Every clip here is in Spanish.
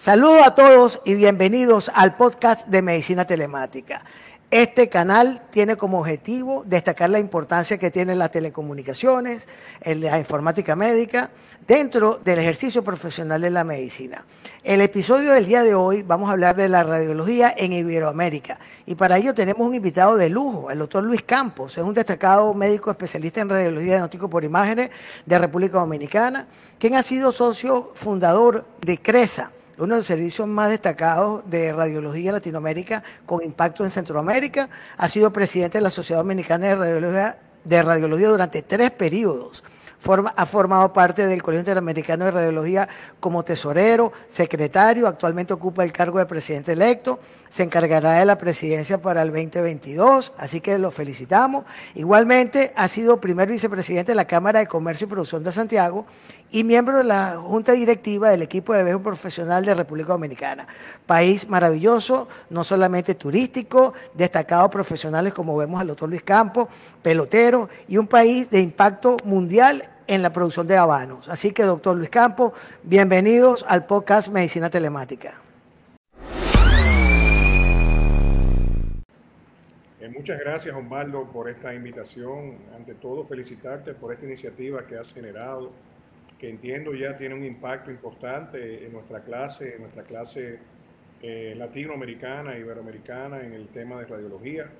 Saludos a todos y bienvenidos al podcast de Medicina Telemática. Este canal tiene como objetivo destacar la importancia que tienen las telecomunicaciones, la informática médica, dentro del ejercicio profesional de la medicina. El episodio del día de hoy vamos a hablar de la radiología en Iberoamérica y para ello tenemos un invitado de lujo, el doctor Luis Campos, es un destacado médico especialista en radiología diagnóstico por imágenes de República Dominicana, quien ha sido socio fundador de CRESA uno de los servicios más destacados de radiología en Latinoamérica con impacto en Centroamérica. Ha sido presidente de la Sociedad Dominicana de Radiología, de radiología durante tres periodos ha formado parte del Colegio Interamericano de Radiología como tesorero, secretario, actualmente ocupa el cargo de presidente electo, se encargará de la presidencia para el 2022, así que lo felicitamos. Igualmente ha sido primer vicepresidente de la Cámara de Comercio y Producción de Santiago y miembro de la Junta Directiva del equipo de béisbol profesional de República Dominicana. País maravilloso, no solamente turístico, destacados profesionales como vemos al doctor Luis Campos, pelotero, y un país de impacto mundial en la producción de habanos. Así que, doctor Luis Campos, bienvenidos al podcast Medicina Telemática. Eh, muchas gracias, Osvaldo, por esta invitación. Ante todo, felicitarte por esta iniciativa que has generado, que entiendo ya tiene un impacto importante en nuestra clase, en nuestra clase eh, latinoamericana, iberoamericana, en el tema de radiología.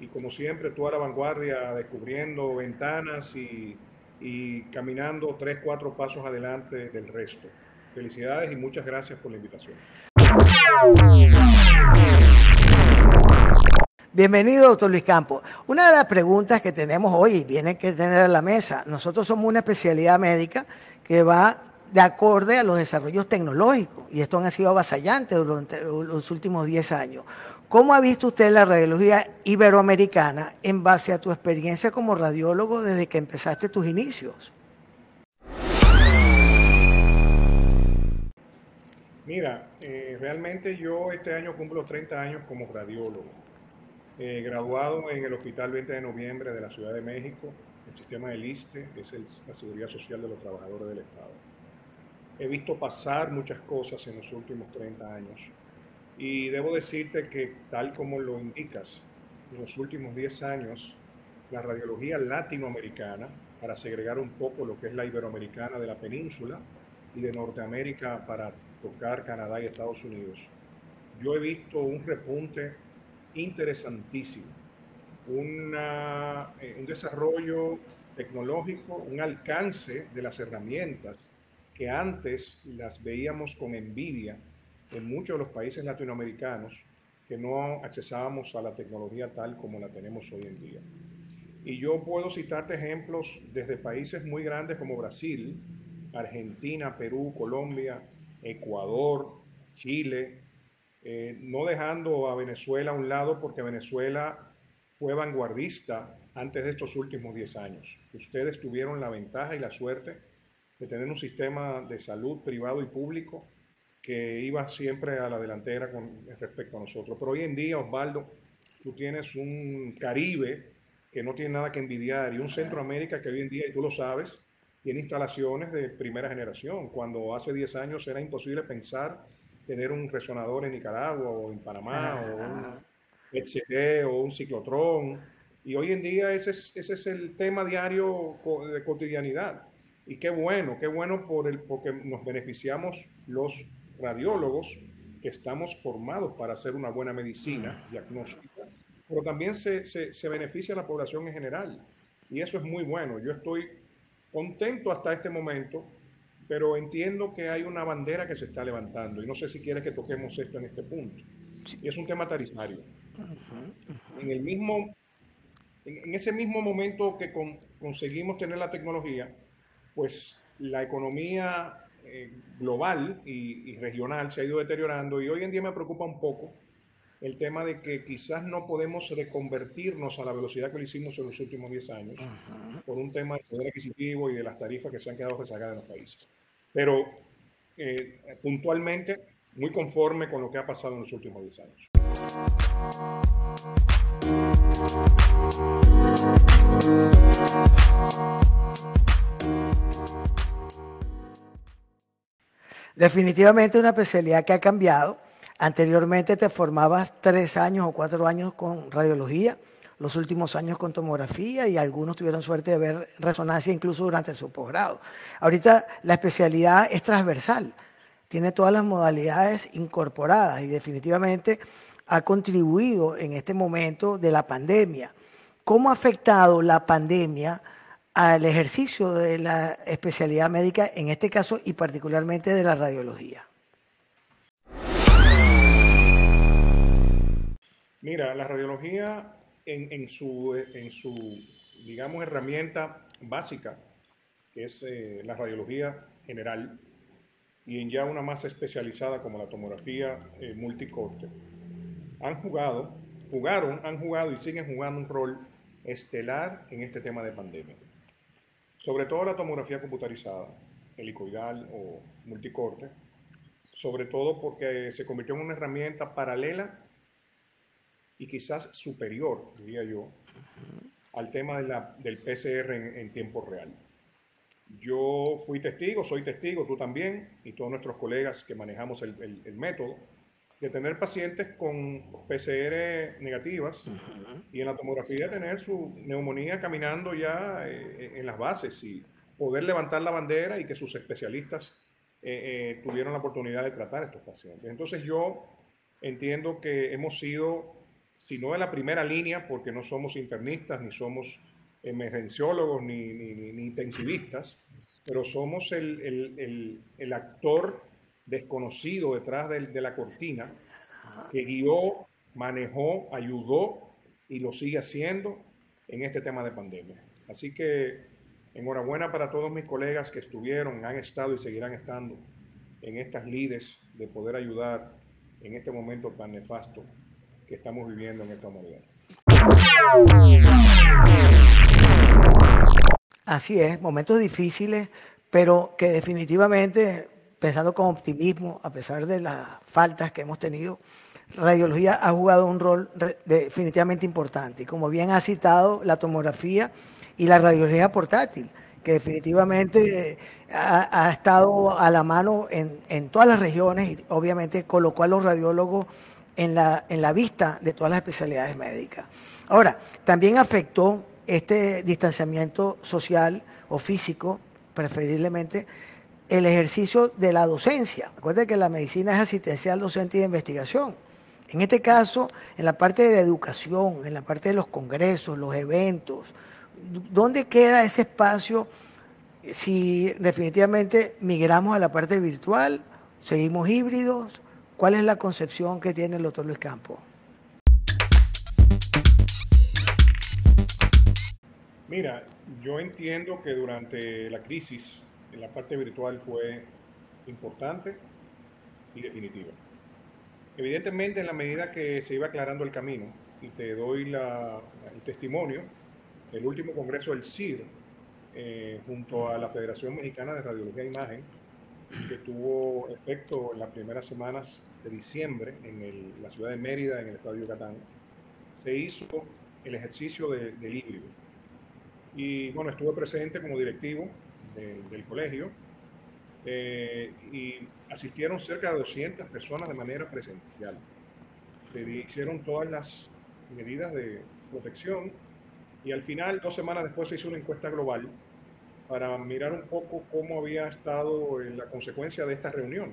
Y como siempre, tú a la vanguardia, descubriendo ventanas y y caminando tres, cuatro pasos adelante del resto. Felicidades y muchas gracias por la invitación. Bienvenido, doctor Luis Campos. Una de las preguntas que tenemos hoy y viene que tener a la mesa, nosotros somos una especialidad médica que va de acorde a los desarrollos tecnológicos y esto ha sido avasallante durante los últimos 10 años. ¿Cómo ha visto usted la radiología iberoamericana en base a tu experiencia como radiólogo desde que empezaste tus inicios? Mira, eh, realmente yo este año cumplo 30 años como radiólogo, eh, graduado en el Hospital 20 de Noviembre de la Ciudad de México, el sistema del ISTE, es la Seguridad Social de los Trabajadores del Estado. He visto pasar muchas cosas en los últimos 30 años y debo decirte que, tal como lo indicas, en los últimos 10 años, la radiología latinoamericana, para segregar un poco lo que es la iberoamericana de la península y de Norteamérica para tocar Canadá y Estados Unidos, yo he visto un repunte interesantísimo, eh, un desarrollo tecnológico, un alcance de las herramientas que antes las veíamos con envidia en muchos de los países latinoamericanos que no accesábamos a la tecnología tal como la tenemos hoy en día. Y yo puedo citarte ejemplos desde países muy grandes como Brasil, Argentina, Perú, Colombia, Ecuador, Chile, eh, no dejando a Venezuela a un lado porque Venezuela fue vanguardista antes de estos últimos 10 años. Ustedes tuvieron la ventaja y la suerte de tener un sistema de salud privado y público que iba siempre a la delantera con respecto a nosotros. Pero hoy en día, Osvaldo, tú tienes un Caribe que no tiene nada que envidiar y un Centroamérica que hoy en día, y tú lo sabes, tiene instalaciones de primera generación, cuando hace 10 años era imposible pensar tener un resonador en Nicaragua o en Panamá o un HD o un ciclotrón. Y hoy en día ese es, ese es el tema diario de cotidianidad. Y qué bueno, qué bueno por el, porque nos beneficiamos los radiólogos que estamos formados para hacer una buena medicina diagnóstica, pero también se, se, beneficia a la población en general. Y eso es muy bueno. Yo estoy contento hasta este momento, pero entiendo que hay una bandera que se está levantando. Y no sé si quieres que toquemos esto en este punto. Y es un tema tarifario. En el mismo, en, ese mismo momento que conseguimos tener la tecnología, pues la economía eh, global y, regional se ha ido deteriorando y hoy en día me preocupa un poco el tema de que quizás no podemos reconvertirnos a la velocidad que lo hicimos en los últimos 10 años por un tema de poder adquisitivo y de las tarifas que se han quedado rezagadas en los países. Pero eh, puntualmente, muy conforme con lo que ha pasado en los últimos 10 años. Definitivamente una especialidad que ha cambiado. Anteriormente te formabas tres años o cuatro años con radiología, los últimos años con tomografía y algunos tuvieron suerte de ver resonancia incluso durante su posgrado. Ahorita la especialidad es transversal, tiene todas las modalidades incorporadas y definitivamente ha contribuido en este momento de la pandemia. ¿Cómo ha afectado la pandemia al ejercicio de la especialidad médica, en este caso y particularmente de la radiología? Mira, la radiología en, su, digamos, herramienta básica, que es eh, la radiología general, y en ya una más especializada como la tomografía eh, multicorte, han jugado, jugaron, han jugado y siguen jugando un rol estelar en este tema de pandemia. Sobre todo la tomografía computarizada, helicoidal o multicorte, sobre todo porque se convirtió en una herramienta paralela y quizás superior, diría yo, al tema del PCR en, tiempo real. Yo fui testigo, soy testigo, tú también, y todos nuestros colegas que manejamos el, el método, de tener pacientes con PCR negativas y en la tomografía tener su neumonía caminando ya eh, en las bases y poder levantar la bandera y que sus especialistas eh, eh, tuvieron la oportunidad de tratar a estos pacientes. Entonces yo entiendo que hemos sido, si no en la primera línea, porque no somos internistas, ni somos emergenciólogos, ni, ni, intensivistas, pero somos el, el, el actor desconocido detrás de, la cortina que guió, manejó, ayudó y lo sigue haciendo en este tema de pandemia. Así que enhorabuena para todos mis colegas que estuvieron, han estado y seguirán estando en estas lides de poder ayudar en este momento tan nefasto que estamos viviendo en esta humanidad. Así es, momentos difíciles, pero que definitivamente pensando con optimismo, a pesar de las faltas que hemos tenido, radiología ha jugado un rol definitivamente importante. Como bien ha citado, la tomografía y la radiología portátil, que definitivamente ha, estado a la mano en, todas las regiones y obviamente colocó a los radiólogos en la vista de todas las especialidades médicas. Ahora, también afectó este distanciamiento social o físico, preferiblemente, el ejercicio de la docencia. Recuerden que la medicina es asistencial docente y de investigación. En este caso, en la parte de educación, en la parte de los congresos, los eventos, ¿dónde queda ese espacio si definitivamente migramos a la parte virtual, seguimos híbridos? ¿Cuál es la concepción que tiene el doctor Luis Campo? Mira, yo entiendo que durante la crisis en la parte virtual fue importante y definitiva. Evidentemente, en la medida que se iba aclarando el camino, y te doy el testimonio, el último congreso del CIR, eh, junto a la Federación Mexicana de Radiología e Imagen, que tuvo efecto en las primeras semanas de diciembre en la ciudad de Mérida, en el estado de Yucatán, se hizo el ejercicio del híbrido. Y bueno, estuve presente como directivo del colegio eh, y asistieron cerca de 200 personas de manera presencial. Se hicieron todas las medidas de protección y al final, dos semanas después, se hizo una encuesta global para mirar un poco cómo había estado la consecuencia de esta reunión.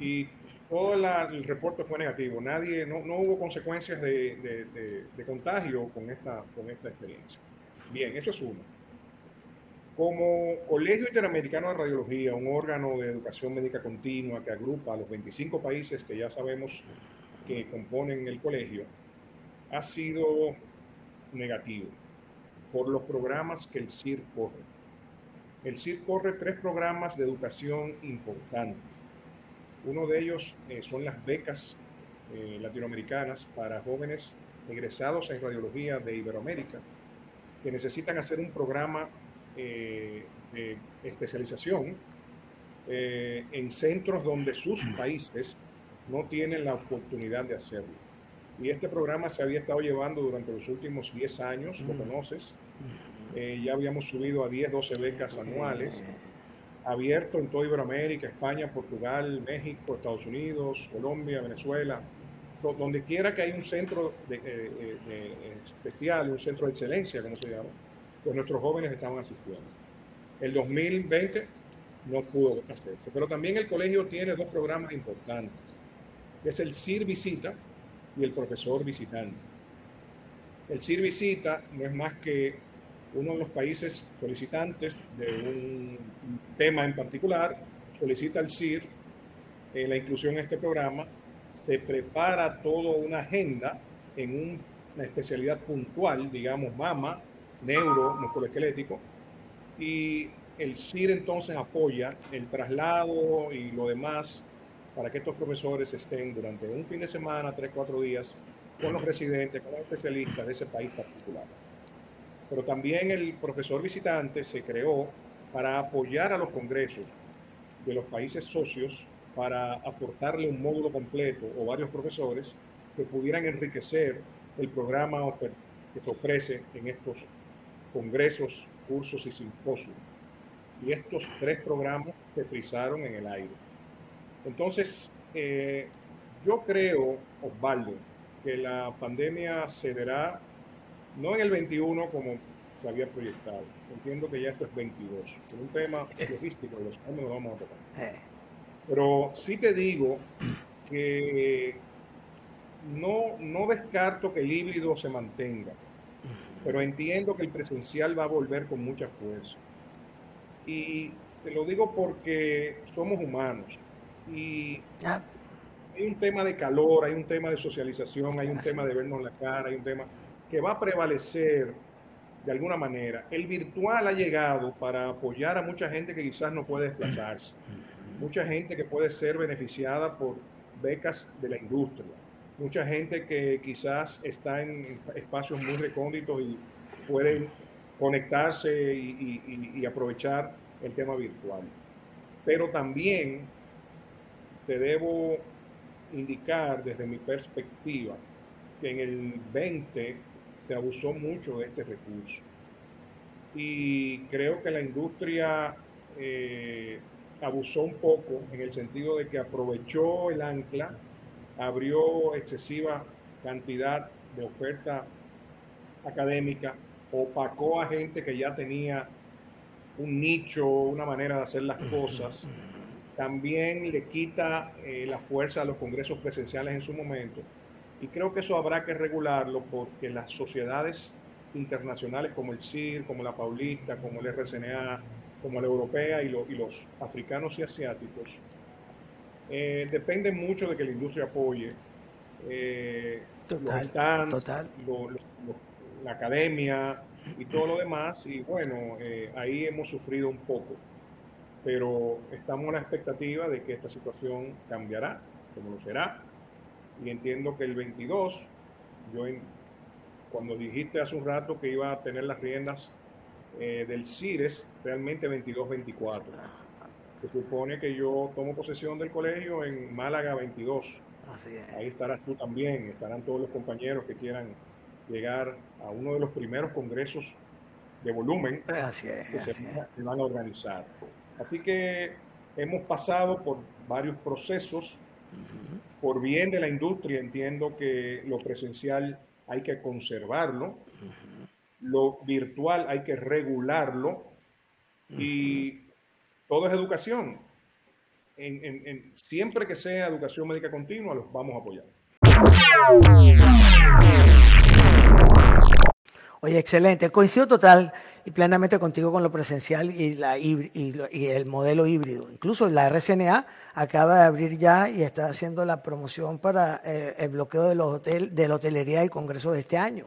Y todo el reporte fue negativo. Nadie, no, no hubo consecuencias de, de, de, contagio con esta, con esta experiencia. Bien, eso es uno. Como Colegio Interamericano de Radiología, un órgano de educación médica continua que agrupa a los 25 países que ya sabemos que componen el colegio, ha sido negativo por los programas que el CIR corre. El CIR corre tres programas de educación importantes. Uno de ellos eh, son las becas eh, latinoamericanas para jóvenes egresados en radiología de Iberoamérica que necesitan hacer un programa eh, de especialización eh, en centros donde sus países no tienen la oportunidad de hacerlo. Y este programa se había estado llevando durante los últimos 10 años, lo conoces. Eh, ya habíamos subido a 10, 12 becas anuales. abierto en toda Iberoamérica, España, Portugal, México, Estados Unidos, Colombia, Venezuela, donde quiera que hay un centro de, eh, eh, especial, un centro de excelencia, como se llama, pues nuestros jóvenes estaban asistiendo. El 2020 no pudo hacerse, pero también el colegio tiene dos programas importantes, que es el CIR Visita y el Profesor Visitante. El CIR Visita no es más que uno de los países solicitantes de un tema en particular, solicita al CIR eh, la inclusión en este programa se prepara toda una agenda en una especialidad puntual, digamos mama, neuro, musculoesquelético, y el CIR entonces apoya el traslado y lo demás para que estos profesores estén durante un fin de semana, tres, cuatro días, con los residentes, con los especialistas de ese país particular. Pero también el profesor visitante se creó para apoyar a los congresos de los países socios para aportarle un módulo completo o varios profesores que pudieran enriquecer el programa que se ofrece en estos congresos, cursos y simposios. Y estos tres programas se frizaron en el aire. Entonces, eh, yo creo, Osvaldo, que la pandemia cederá no en el 21 como se había proyectado. Entiendo que ya esto es 22. Es un tema logístico, los cuales nos vamos a tocar. Pero sí te digo que no, no descarto que el híbrido se mantenga, pero entiendo que el presencial va a volver con mucha fuerza. Y te lo digo porque somos humanos y hay un tema de calor, hay un tema de socialización, hay un tema de vernos la cara, hay un tema que va a prevalecer de alguna manera. El virtual ha llegado para apoyar a mucha gente que quizás no puede desplazarse mucha gente que puede ser beneficiada por becas de la industria, mucha gente que quizás está en espacios muy recónditos y pueden conectarse y, aprovechar el tema virtual. Pero también te debo indicar desde mi perspectiva que en el 20 se abusó mucho de este recurso. Y creo que la industria eh, abusó un poco en el sentido de que aprovechó el ancla, abrió excesiva cantidad de oferta académica, opacó a gente que ya tenía un nicho, una manera de hacer las cosas. También le quita eh, la fuerza a los congresos presenciales en su momento. Y creo que eso habrá que regularlo porque las sociedades internacionales como el CIR, como la Paulista, como el RCNA, como la europea y, y los africanos y asiáticos, eh, dependen mucho de que la industria apoye eh, total, los stands, la academia y todo lo demás. Y bueno, eh, ahí hemos sufrido un poco, pero estamos en la expectativa de que esta situación cambiará, como lo será. Y entiendo que el 22, yo cuando dijiste hace un rato que iba a tener las riendas eh, del CIRES realmente 22-24. Se supone que yo tomo posesión del colegio en Málaga 22. Ahí estarás tú también, estarán todos los compañeros que quieran llegar a uno de los primeros congresos de volumen que se van a organizar. Así que hemos pasado por varios procesos. Por bien de la industria, entiendo que lo presencial hay que conservarlo lo virtual hay que regularlo y todo es educación. En, siempre que sea educación médica continua, los vamos a apoyar. Oye, excelente. Coincido total y plenamente contigo con lo presencial y, la, y, el modelo híbrido. Incluso la RCNA acaba de abrir ya y está haciendo la promoción para eh, el bloqueo de, los hotel, de la hotelería y congreso de este año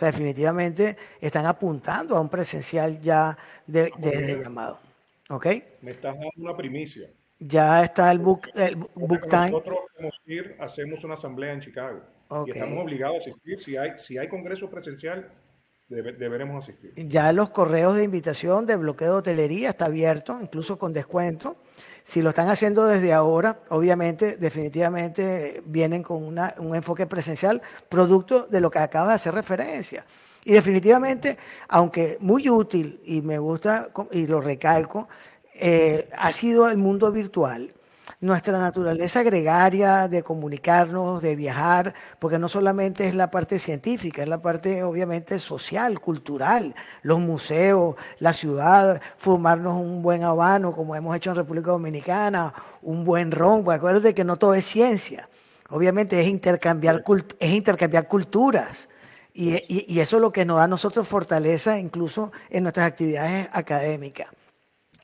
sea, definitivamente están apuntando a un presencial ya de, llamado. ¿Ok? Me estás dando una primicia. Ya está el book, el book time. Nosotros ir, hacemos una asamblea en Chicago. Y estamos obligados a asistir. Si hay, si hay congreso presencial, deberemos asistir. Ya los correos de invitación de bloqueo de hotelería está abierto, incluso con descuento. Si lo están haciendo desde ahora, obviamente, definitivamente vienen con un enfoque presencial, producto de lo que acaba de hacer referencia. Y definitivamente, aunque muy útil, y me gusta y lo recalco, eh, ha sido el mundo virtual nuestra naturaleza gregaria de comunicarnos, de viajar, porque no solamente es la parte científica, es la parte obviamente social, cultural, los museos, la ciudad, fumarnos un buen habano como hemos hecho en República Dominicana, un buen ron, pues acuérdate que no todo es ciencia, obviamente es intercambiar, es intercambiar culturas. Y, y eso es lo que nos da a nosotros fortaleza incluso en nuestras actividades académicas.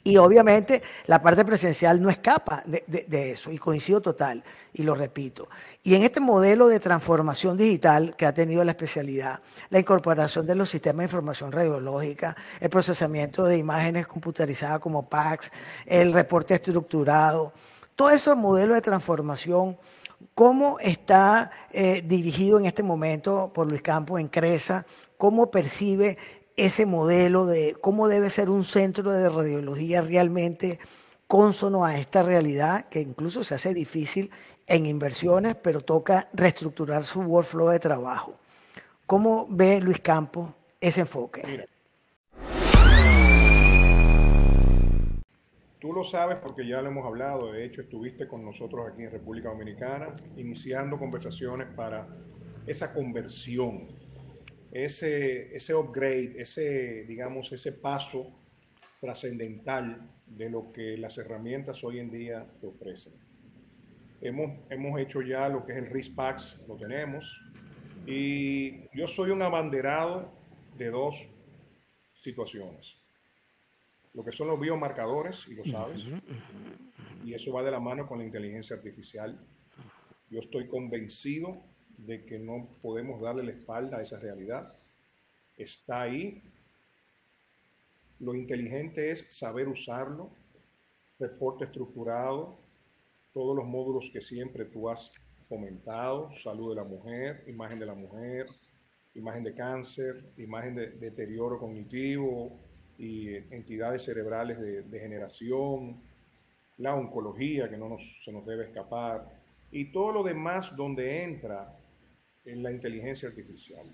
Y obviamente la parte presencial no escapa de, eso, y coincido total, y lo repito. Y en este modelo de transformación digital que ha tenido la especialidad, la incorporación de los sistemas de información radiológica, el procesamiento de imágenes computarizadas como PACS, el reporte estructurado, todo ese modelo de transformación, ¿cómo está eh, dirigido en este momento por Luis Campos en CRESA? ¿Cómo percibe ese modelo de cómo debe ser un centro de radiología realmente consono a esta realidad, que incluso se hace difícil en inversiones, pero toca reestructurar su workflow de trabajo. ¿Cómo ve Luis Campos ese enfoque? Tú lo sabes porque ya lo hemos hablado, de hecho estuviste con nosotros aquí en República Dominicana iniciando conversaciones para esa conversión ese, ese upgrade, ese, digamos, ese paso trascendental de lo que las herramientas hoy en día te ofrecen. Hemos, hemos hecho ya lo que es el RISPAX, lo tenemos, y yo soy un abanderado de dos situaciones. Lo que son los biomarcadores, y lo sabes, y eso va de la mano con la inteligencia artificial. Yo estoy convencido de que no podemos darle la espalda a esa realidad. Está ahí. Lo inteligente es saber usarlo, reporte estructurado, todos los módulos que siempre tú has fomentado, salud de la mujer, imagen de la mujer, imagen de cáncer, imagen de, deterioro cognitivo y entidades cerebrales de degeneración, la oncología que no se nos debe escapar y todo lo demás donde entra en la inteligencia artificial.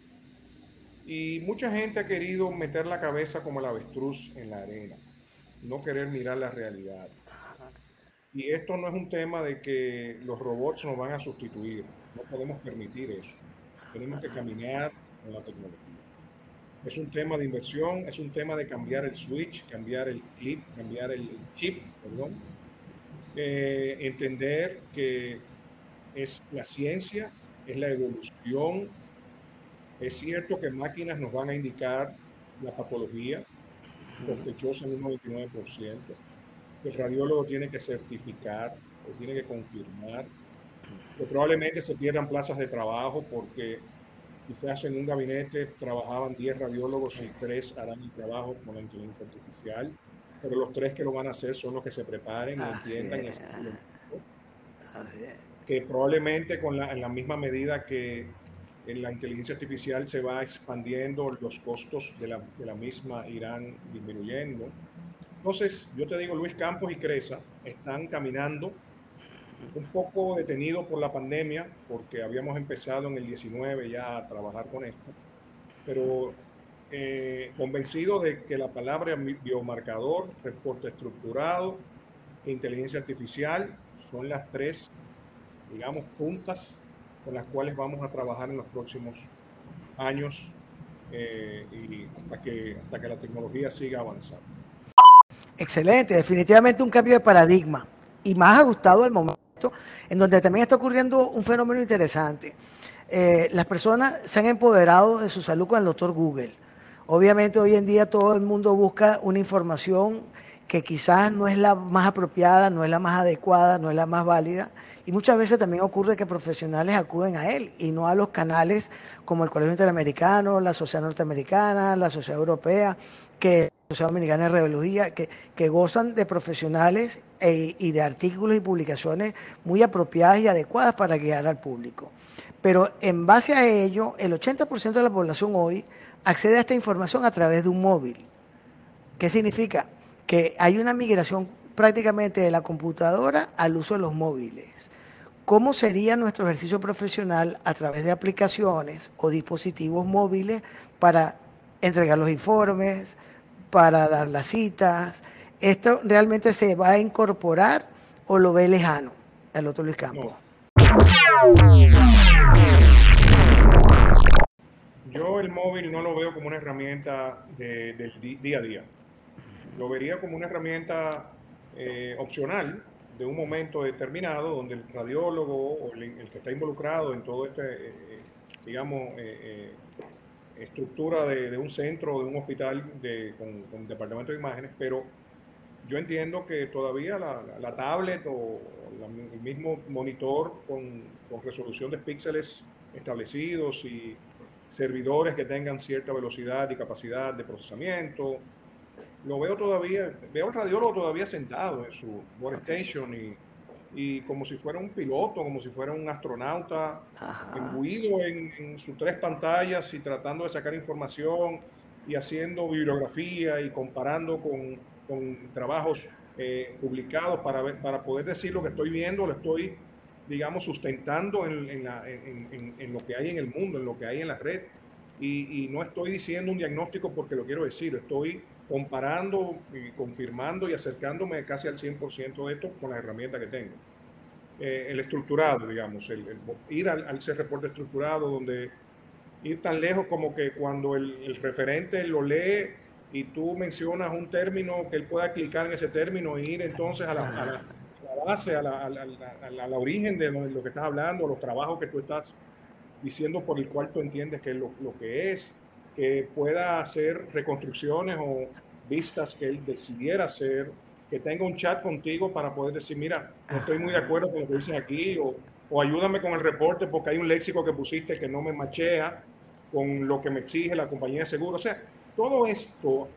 Y mucha gente ha querido meter la cabeza como el avestruz en la arena, no querer mirar la realidad. Y esto no es un tema de que los robots nos van a sustituir, no podemos permitir eso. Tenemos que caminar con la tecnología. Es un tema de inversión, es un tema de cambiar el switch, cambiar el clip, cambiar el chip, perdón. Eh, entender que es la ciencia es la evolución. Es cierto que máquinas nos van a indicar la patología sospechosa en un 99%. El radiólogo tiene que certificar o tiene que confirmar que probablemente se pierdan plazas de trabajo porque quizás en un gabinete trabajaban 10 radiólogos y 3 harán el trabajo con la inteligencia artificial, pero los tres que lo van a hacer son los que se preparen, y entiendan. Probablemente con la, en la misma medida que en la inteligencia artificial se va expandiendo, los costos de la, de la misma irán disminuyendo. Entonces, yo te digo, Luis Campos y Cresa están caminando un poco detenido por la pandemia, porque habíamos empezado en el 19 ya a trabajar con esto, pero eh, convencido de que la palabra biomarcador, reporte estructurado e inteligencia artificial son las tres digamos, puntas con las cuales vamos a trabajar en los próximos años eh, y hasta que, hasta que la tecnología siga avanzando. Excelente, definitivamente un cambio de paradigma y más ajustado al momento en donde también está ocurriendo un fenómeno interesante. Eh, las personas se han empoderado de su salud con el doctor Google. Obviamente hoy en día todo el mundo busca una información que quizás no es la más apropiada, no es la más adecuada, no es la más válida, y muchas veces también ocurre que profesionales acuden a él y no a los canales como el Colegio Interamericano, la Sociedad Norteamericana, la Sociedad Europea, que la Sociedad Dominicana de Radiología, que, que gozan de profesionales e, y de artículos y publicaciones muy apropiadas y adecuadas para guiar al público. Pero en base a ello, el 80% de la población hoy accede a esta información a través de un móvil. ¿Qué significa? Que hay una migración prácticamente de la computadora al uso de los móviles cómo sería nuestro ejercicio profesional a través de aplicaciones o dispositivos móviles para entregar los informes, para dar las citas, ¿Esto realmente se va a incorporar o lo ve lejano el otro Luis Campos? Yo el móvil no lo veo como una herramienta del día a día. Lo vería como una herramienta eh, opcional de un momento determinado donde el radiólogo o el, que está involucrado en todo este, eh, eh, digamos, estructura de, un centro o de un hospital de, con, con departamento de imágenes, pero yo entiendo que todavía la, tablet o el mismo monitor con, resolución de píxeles establecidos y servidores que tengan cierta velocidad y capacidad de procesamiento, lo veo todavía, veo al radiólogo todavía sentado en su workstation y, y como si fuera un piloto, como si fuera un astronauta, imbuido en, en, sus tres pantallas y tratando de sacar información y haciendo bibliografía y comparando con con trabajos eh, publicados para, ver, para poder decir lo que estoy viendo, lo estoy, digamos, sustentando en, en, en, lo que hay en el mundo, en lo que hay en la red. Y, y, no estoy diciendo un diagnóstico porque lo quiero decir, estoy comparando y confirmando y acercándome casi al 100% de esto con la herramienta que tengo. Eh, el estructurado, digamos, el, ir al, al ese reporte estructurado donde ir tan lejos como que cuando el, el referente lo lee y tú mencionas un término que él pueda clicar en ese término e ir entonces a la, base, a la, origen de lo, que estás hablando, los trabajos que tú estás diciendo por el cual tú entiendes que es lo, que es, que pueda hacer reconstrucciones o vistas que él decidiera hacer, que tenga un chat contigo para poder decir, mira, no estoy muy de acuerdo con lo que dices aquí, o, o ayúdame con el reporte porque hay un léxico que pusiste que no me machea con lo que me exige la compañía de seguro. O sea, todo esto,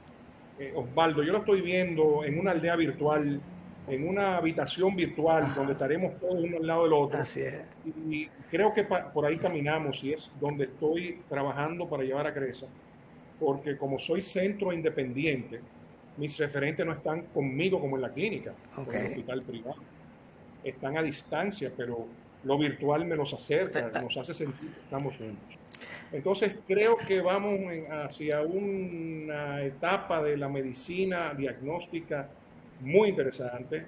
eh, Osvaldo, yo lo estoy viendo en una aldea virtual, en una habitación virtual, donde estaremos todos uno al lado del otro. Así es. Y, creo que por ahí caminamos y es donde estoy trabajando para llevar a Cresa, porque como soy centro independiente, mis referentes no están conmigo como en la clínica, en el hospital privado. Están a distancia, pero lo virtual me los acerca, nos hace sentir que estamos juntos. Entonces creo que vamos hacia una etapa de la medicina diagnóstica muy interesante.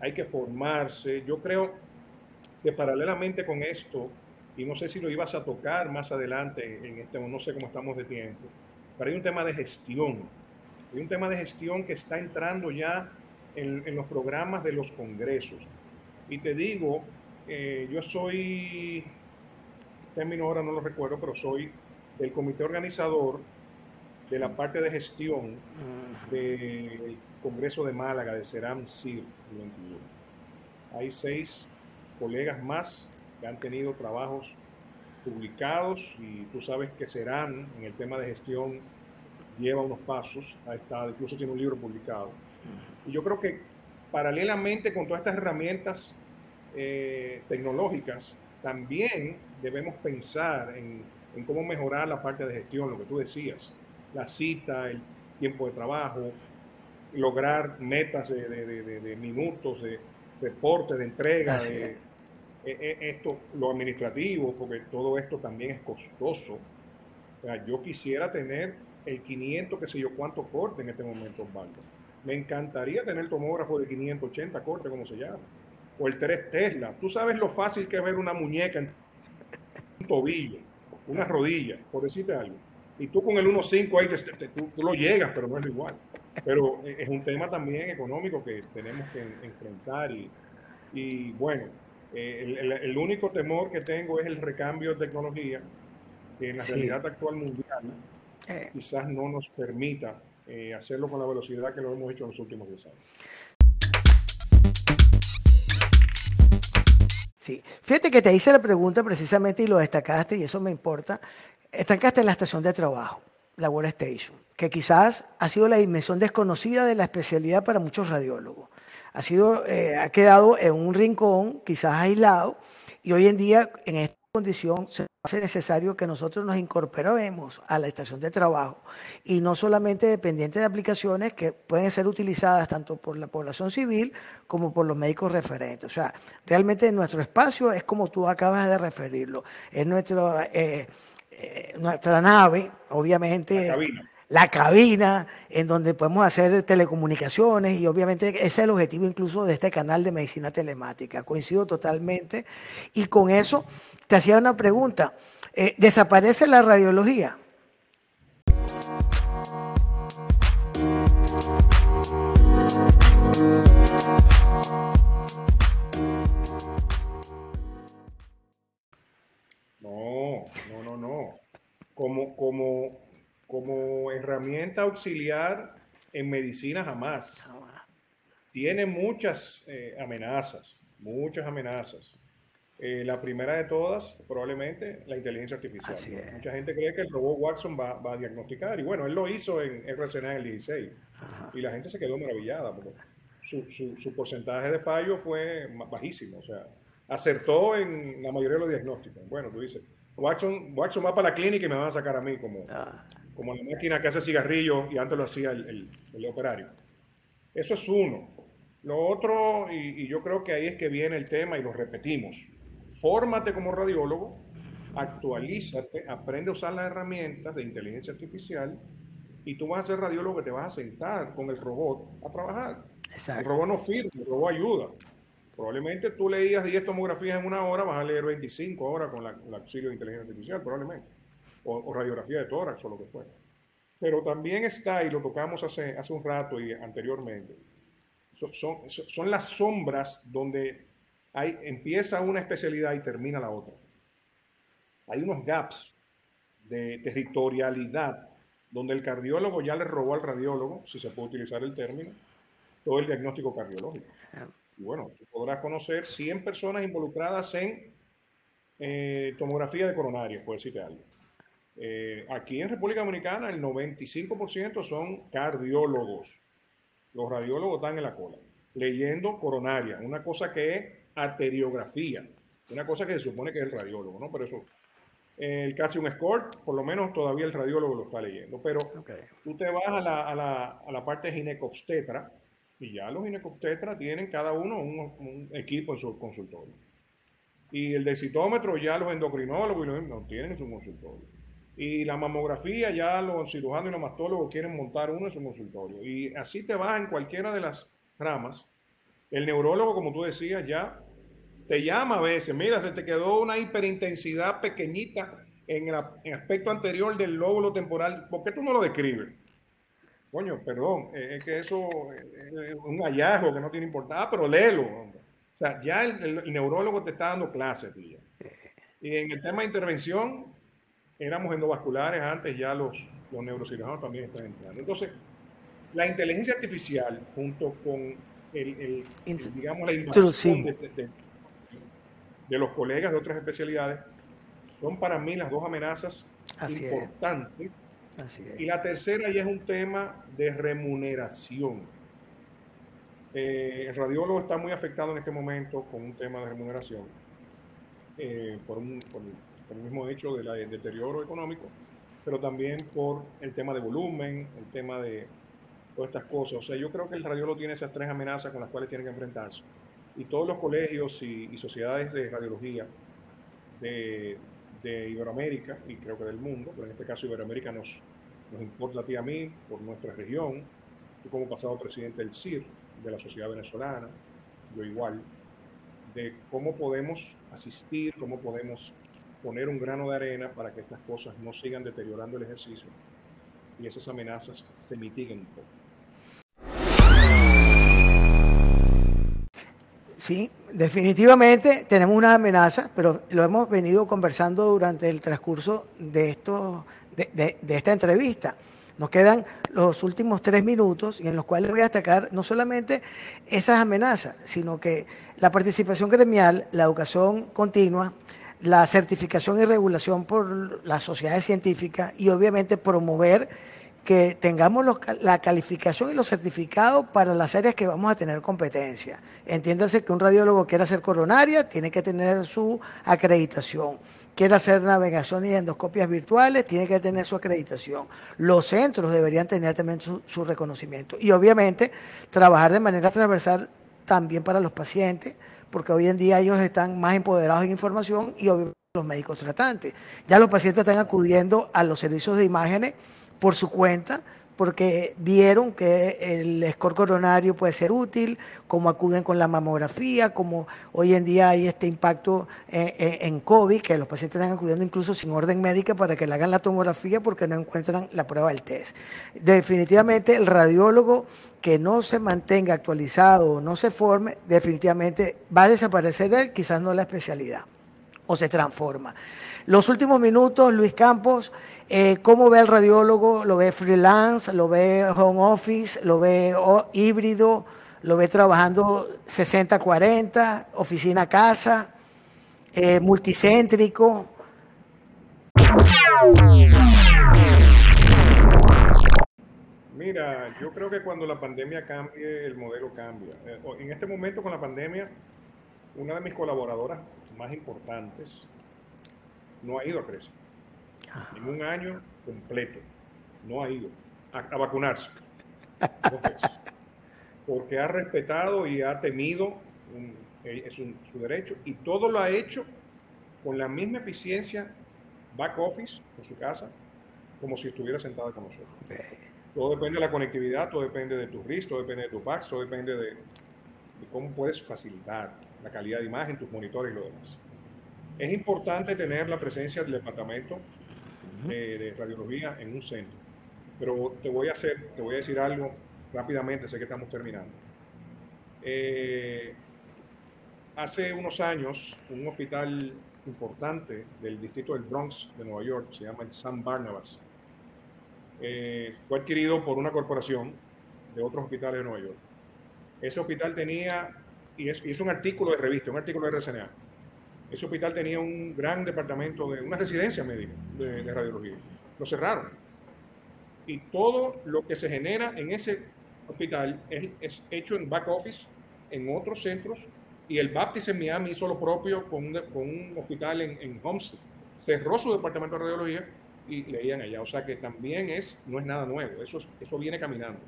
Hay que formarse. Yo creo que paralelamente con esto, y no sé si lo ibas a tocar más adelante en este, no sé cómo estamos de tiempo, pero hay un tema de gestión. Hay un tema de gestión que está entrando ya en, los programas de los congresos. Y te digo, eh, yo soy término ahora no lo recuerdo, pero soy del comité organizador de la parte de gestión del Congreso de Málaga de Ceram CIR Hay seis colegas más que han tenido trabajos publicados y tú sabes que Ceram en el tema de gestión lleva unos pasos, ha estado, incluso tiene un libro publicado. Y yo creo que paralelamente con todas estas herramientas eh, tecnológicas, también debemos pensar en, cómo mejorar la parte de gestión, lo que tú decías, la cita, el tiempo de trabajo, lograr metas de, minutos, de reporte, de entrega, de, e, e, esto, lo administrativo, porque todo esto también es costoso. yo quisiera tener el 500, qué sé yo, cuánto corte en este momento, Osvaldo. Me encantaría tener tomógrafo de 580 corte, como se llama o el 3 Tesla. Tú sabes lo fácil que es ver una muñeca en un tobillo, una rodilla, por decirte algo. Y tú con el 1.5 ahí tú, lo llegas, pero no es lo igual. Pero es un tema también económico que tenemos que enfrentar y, bueno, eh, el, único temor que tengo es el recambio de tecnología que en la realidad actual mundial eh. quizás no nos permita eh, hacerlo con la velocidad que lo hemos hecho en los últimos 10 años. Sí. Fíjate que te hice la pregunta precisamente y lo destacaste, y eso me importa. Destacaste en la estación de trabajo, la Workstation, que quizás ha sido la dimensión desconocida de la especialidad para muchos radiólogos. Ha, sido, eh, ha quedado en un rincón, quizás aislado, y hoy en día, en esta condición, se hace necesario que nosotros nos incorporemos a la estación de trabajo y no solamente dependientes de aplicaciones que pueden ser utilizadas tanto por la población civil como por los médicos referentes. O sea, realmente nuestro espacio es como tú acabas de referirlo, es nuestro, eh, eh, nuestra nave, obviamente. la cabina en donde podemos hacer telecomunicaciones y obviamente ese es el objetivo incluso de este canal de medicina telemática. Coincido totalmente. Y con eso te hacía una pregunta. Eh, ¿Desaparece la radiología? Como, como, como herramienta auxiliar en medicina jamás. Tiene muchas eh, amenazas, muchas amenazas. Eh, la primera de todas, probablemente, la inteligencia artificial. Mucha gente cree que el robot Watson va, a diagnosticar, y bueno, él lo hizo en RCNA en el 16, y la gente se quedó maravillada, porque su, su, porcentaje de fallo fue bajísimo, o sea, acertó en la mayoría de los diagnósticos. Bueno, tú dices, Watson, Watson va para la clínica y me van a sacar a mí como, ah. como la máquina que hace cigarrillos y antes lo hacía el, el, operario. Eso es uno. Lo otro, y, y yo creo que ahí es que viene el tema y lo repetimos fórmate como radiólogo, actualízate, aprende a usar las herramientas de inteligencia artificial y tú vas a ser radiólogo que te vas a sentar con el robot a trabajar. El robot no firma, el robot ayuda. Probablemente tú leías 10 tomografías en una hora, vas a leer 25 ahora con la, el auxilio de inteligencia artificial, probablemente. O, radiografía de tórax o lo que fuera. Pero también está, y lo tocamos hace, hace un rato y anteriormente, son, son las sombras donde empieza una especialidad y termina la otra. Hay unos gaps de territorialidad donde el cardiólogo ya le robó al radiólogo, si se puede utilizar el término, todo el diagnóstico cardiológico. Bueno, tú podrás conocer 100 personas involucradas en eh, tomografía de coronaria, por decirte algo. Eh, aquí en República Dominicana el 95% son cardiólogos. Los radiólogos están en la cola, leyendo coronaria, una cosa que es arteriografía, una cosa que se supone que es el radiólogo, ¿no? Pero eso, el calcium score, por lo menos todavía el radiólogo lo está leyendo, pero tú te vas a la, a, la, a la, parte ginecobstetra y ya los ginecobstetras tienen cada uno un, equipo en su consultorio. Y el decitómetro ya los endocrinólogos y los, no tienen en su consultorio. Y la mamografía ya los cirujanos y los mastólogos quieren montar uno en su consultorio. Y así te vas en cualquiera de las ramas. El neurólogo, como tú decías, ya te llama a veces, mira, se te quedó una hiperintensidad pequeñita en el aspecto anterior del lóbulo temporal, ¿por qué tú no lo describes? Coño, perdón, eh, es que eso es un hallazgo que no tiene importancia, ah, pero léelo. O sea, ya el, neurólogo te está dando clases, tío. Y en el tema de intervención, éramos endovasculares antes, ya los, los neurocirujanos también están entrando. Entonces, la inteligencia artificial, junto con el, digamos, la innovación de, de los colegas de otras especialidades, son para mí las dos amenazas importantes. Y la tercera ya es un tema de remuneración. Eh, el radiólogo está muy afectado en este momento con un tema de remuneración, eh, por, un, el mismo hecho del deterioro económico, pero también por el tema de volumen, el tema de todas estas cosas. O sea, yo creo que el radiólogo tiene esas tres amenazas con las cuales tiene que enfrentarse y todos los colegios y, sociedades de radiología de, Iberoamérica y creo que del mundo, pero en este caso Iberoamérica nos, nos importa a ti a mí por nuestra región, tú como pasado presidente del CIR, de la sociedad venezolana, yo igual, de cómo podemos asistir, cómo podemos poner un grano de arena para que estas cosas no sigan deteriorando el ejercicio y esas amenazas se mitiguen un poco. Sí, definitivamente tenemos una amenaza, pero lo hemos venido conversando durante el transcurso de, esto, de, esta entrevista. Nos quedan los últimos tres minutos y en los cuales voy a destacar no solamente esas amenazas, sino que la participación gremial, la educación continua, la certificación y regulación por las sociedades científicas y obviamente promover que tengamos la calificación y los certificados para las áreas que vamos a tener competencia. Entiéndase que un radiólogo quiera hacer coronaria, tiene que tener su acreditación. Quiere hacer navegación y endoscopias virtuales, tiene que tener su acreditación. Los centros deberían tener también su, su reconocimiento. Y obviamente trabajar de manera transversal también para los pacientes, porque hoy en día ellos están más empoderados en información y obviamente los médicos tratantes. Ya los pacientes están acudiendo a los servicios de imágenes por su cuenta porque vieron que el score coronario puede ser útil, como acuden con la mamografía, como hoy en día hay este impacto eh, eh, en COVID, que los pacientes están acudiendo incluso sin orden médica para que le hagan la tomografía porque no encuentran la prueba del test. Definitivamente el radiólogo que no se mantenga actualizado o no se forme, definitivamente va a desaparecer él, quizás no la especialidad, o se transforma. Los últimos minutos, Luis Campos, eh, ¿cómo ve el radiólogo? ¿Lo ve freelance? ¿Lo ve home office? ¿Lo ve híbrido? ¿Lo ve trabajando 60-40? ¿Oficina-casa? Eh, ¿Multicéntrico? Mira, yo creo que cuando la pandemia cambie, el modelo cambia. Eh, en este momento con la pandemia, una de mis colaboradoras más importantes no ha ido a crecer. En un año completo. No ha ido a, vacunarse. Porque ha respetado y ha temido eh, su, derecho y todo lo ha hecho con la misma eficiencia back office en su casa como si estuviera sentada con nosotros. Todo depende de la conectividad, todo depende de tu RIS, todo depende de tu PAX, todo depende de, de, cómo puedes facilitar la calidad de imagen, tus monitores y lo demás. Es importante tener la presencia del departamento eh, de radiología en un centro, pero te voy a hacer, te voy a decir algo rápidamente, sé que estamos terminando. Eh, hace unos años, un hospital importante del distrito del Bronx de Nueva York, se llama el San Barnabas, eh, fue adquirido por una corporación de otros hospitales de Nueva York. Ese hospital tenía, y es, es un artículo de revista, un artículo de RCNA, ese hospital tenía un gran departamento de una residencia médica de, radiología. Lo cerraron. Y todo lo que se genera en ese hospital es, hecho en back office, en otros centros, y el Baptist en Miami hizo lo propio con un, hospital en, en, Homestead. Cerró su departamento de radiología y leían allá. O sea que también es, no es nada nuevo, eso, eso viene caminando.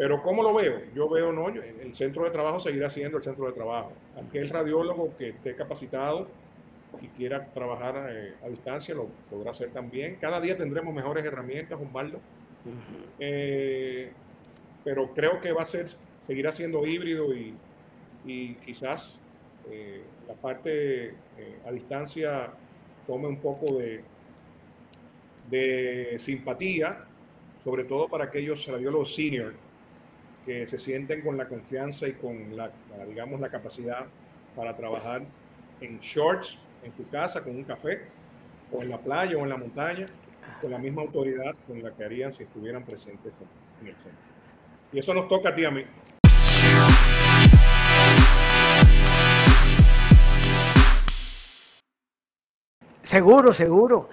Pero ¿cómo lo veo? Yo veo, no, el centro de trabajo seguirá siendo el centro de trabajo. Aquel radiólogo que esté capacitado y quiera trabajar eh, a distancia lo podrá hacer también. Cada día tendremos mejores herramientas, Osvaldo. Eh, pero creo que va a ser, seguirá siendo híbrido y, quizás eh, la parte a distancia tome un poco de, de simpatía, sobre todo para aquellos radiólogos senior que se sienten con la confianza y con la, digamos, la capacidad para trabajar en shorts, en su casa, con un café, o en la playa o en la montaña, con la misma autoridad con la que harían si estuvieran presentes en el centro. Y eso nos toca a ti a mí. Seguro, seguro.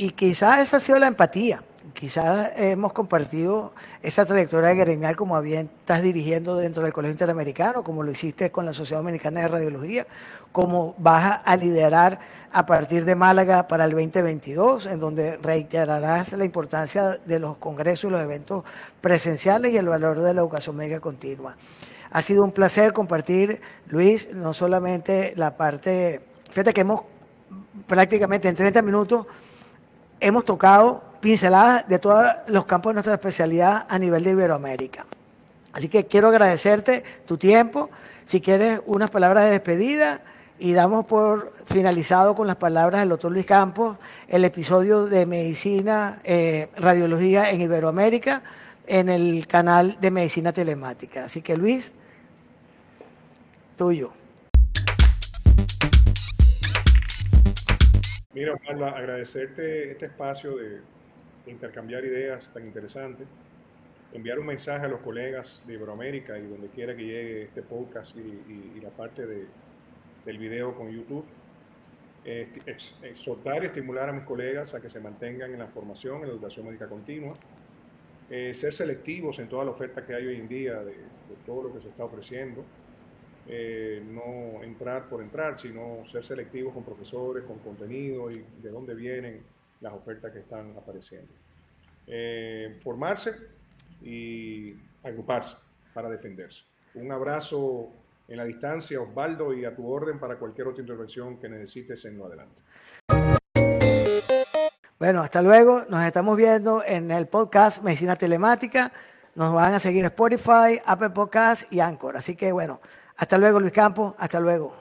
Y quizás esa ha sido la empatía quizás hemos compartido esa trayectoria gremial como bien estás dirigiendo dentro del Colegio Interamericano, como lo hiciste con la Sociedad Dominicana de Radiología, como vas a liderar a partir de Málaga para el 2022, en donde reiterarás la importancia de los congresos y los eventos presenciales y el valor de la educación médica continua. Ha sido un placer compartir, Luis, no solamente la parte, fíjate que hemos prácticamente en 30 minutos hemos tocado pinceladas de todos los campos de nuestra especialidad a nivel de Iberoamérica. Así que quiero agradecerte tu tiempo. Si quieres unas palabras de despedida y damos por finalizado con las palabras del doctor Luis Campos el episodio de Medicina, eh, Radiología en Iberoamérica en el canal de Medicina Telemática. Así que Luis, tuyo. Mira, agradecerte este espacio de, intercambiar ideas tan interesantes, enviar un mensaje a los colegas de Iberoamérica y donde quiera que llegue este podcast y, la parte de, del video con YouTube. exhortar y estimular a mis colegas a que se mantengan en la formación, en la educación médica continua, eh, ser selectivos en toda la oferta que hay hoy en día de, todo lo que se está ofreciendo, eh, no entrar por entrar, sino ser selectivos con profesores, con contenido y de dónde vienen las ofertas que están apareciendo. Eh, formarse y agruparse para defenderse. Un abrazo en la distancia, Osvaldo, y a tu orden para cualquier otra intervención que necesites en lo adelante. Bueno, hasta luego. Nos estamos viendo en el podcast Medicina Telemática. Nos van a seguir Spotify, Apple Podcast y Anchor. Así que bueno, hasta luego Luis Campos. Hasta luego.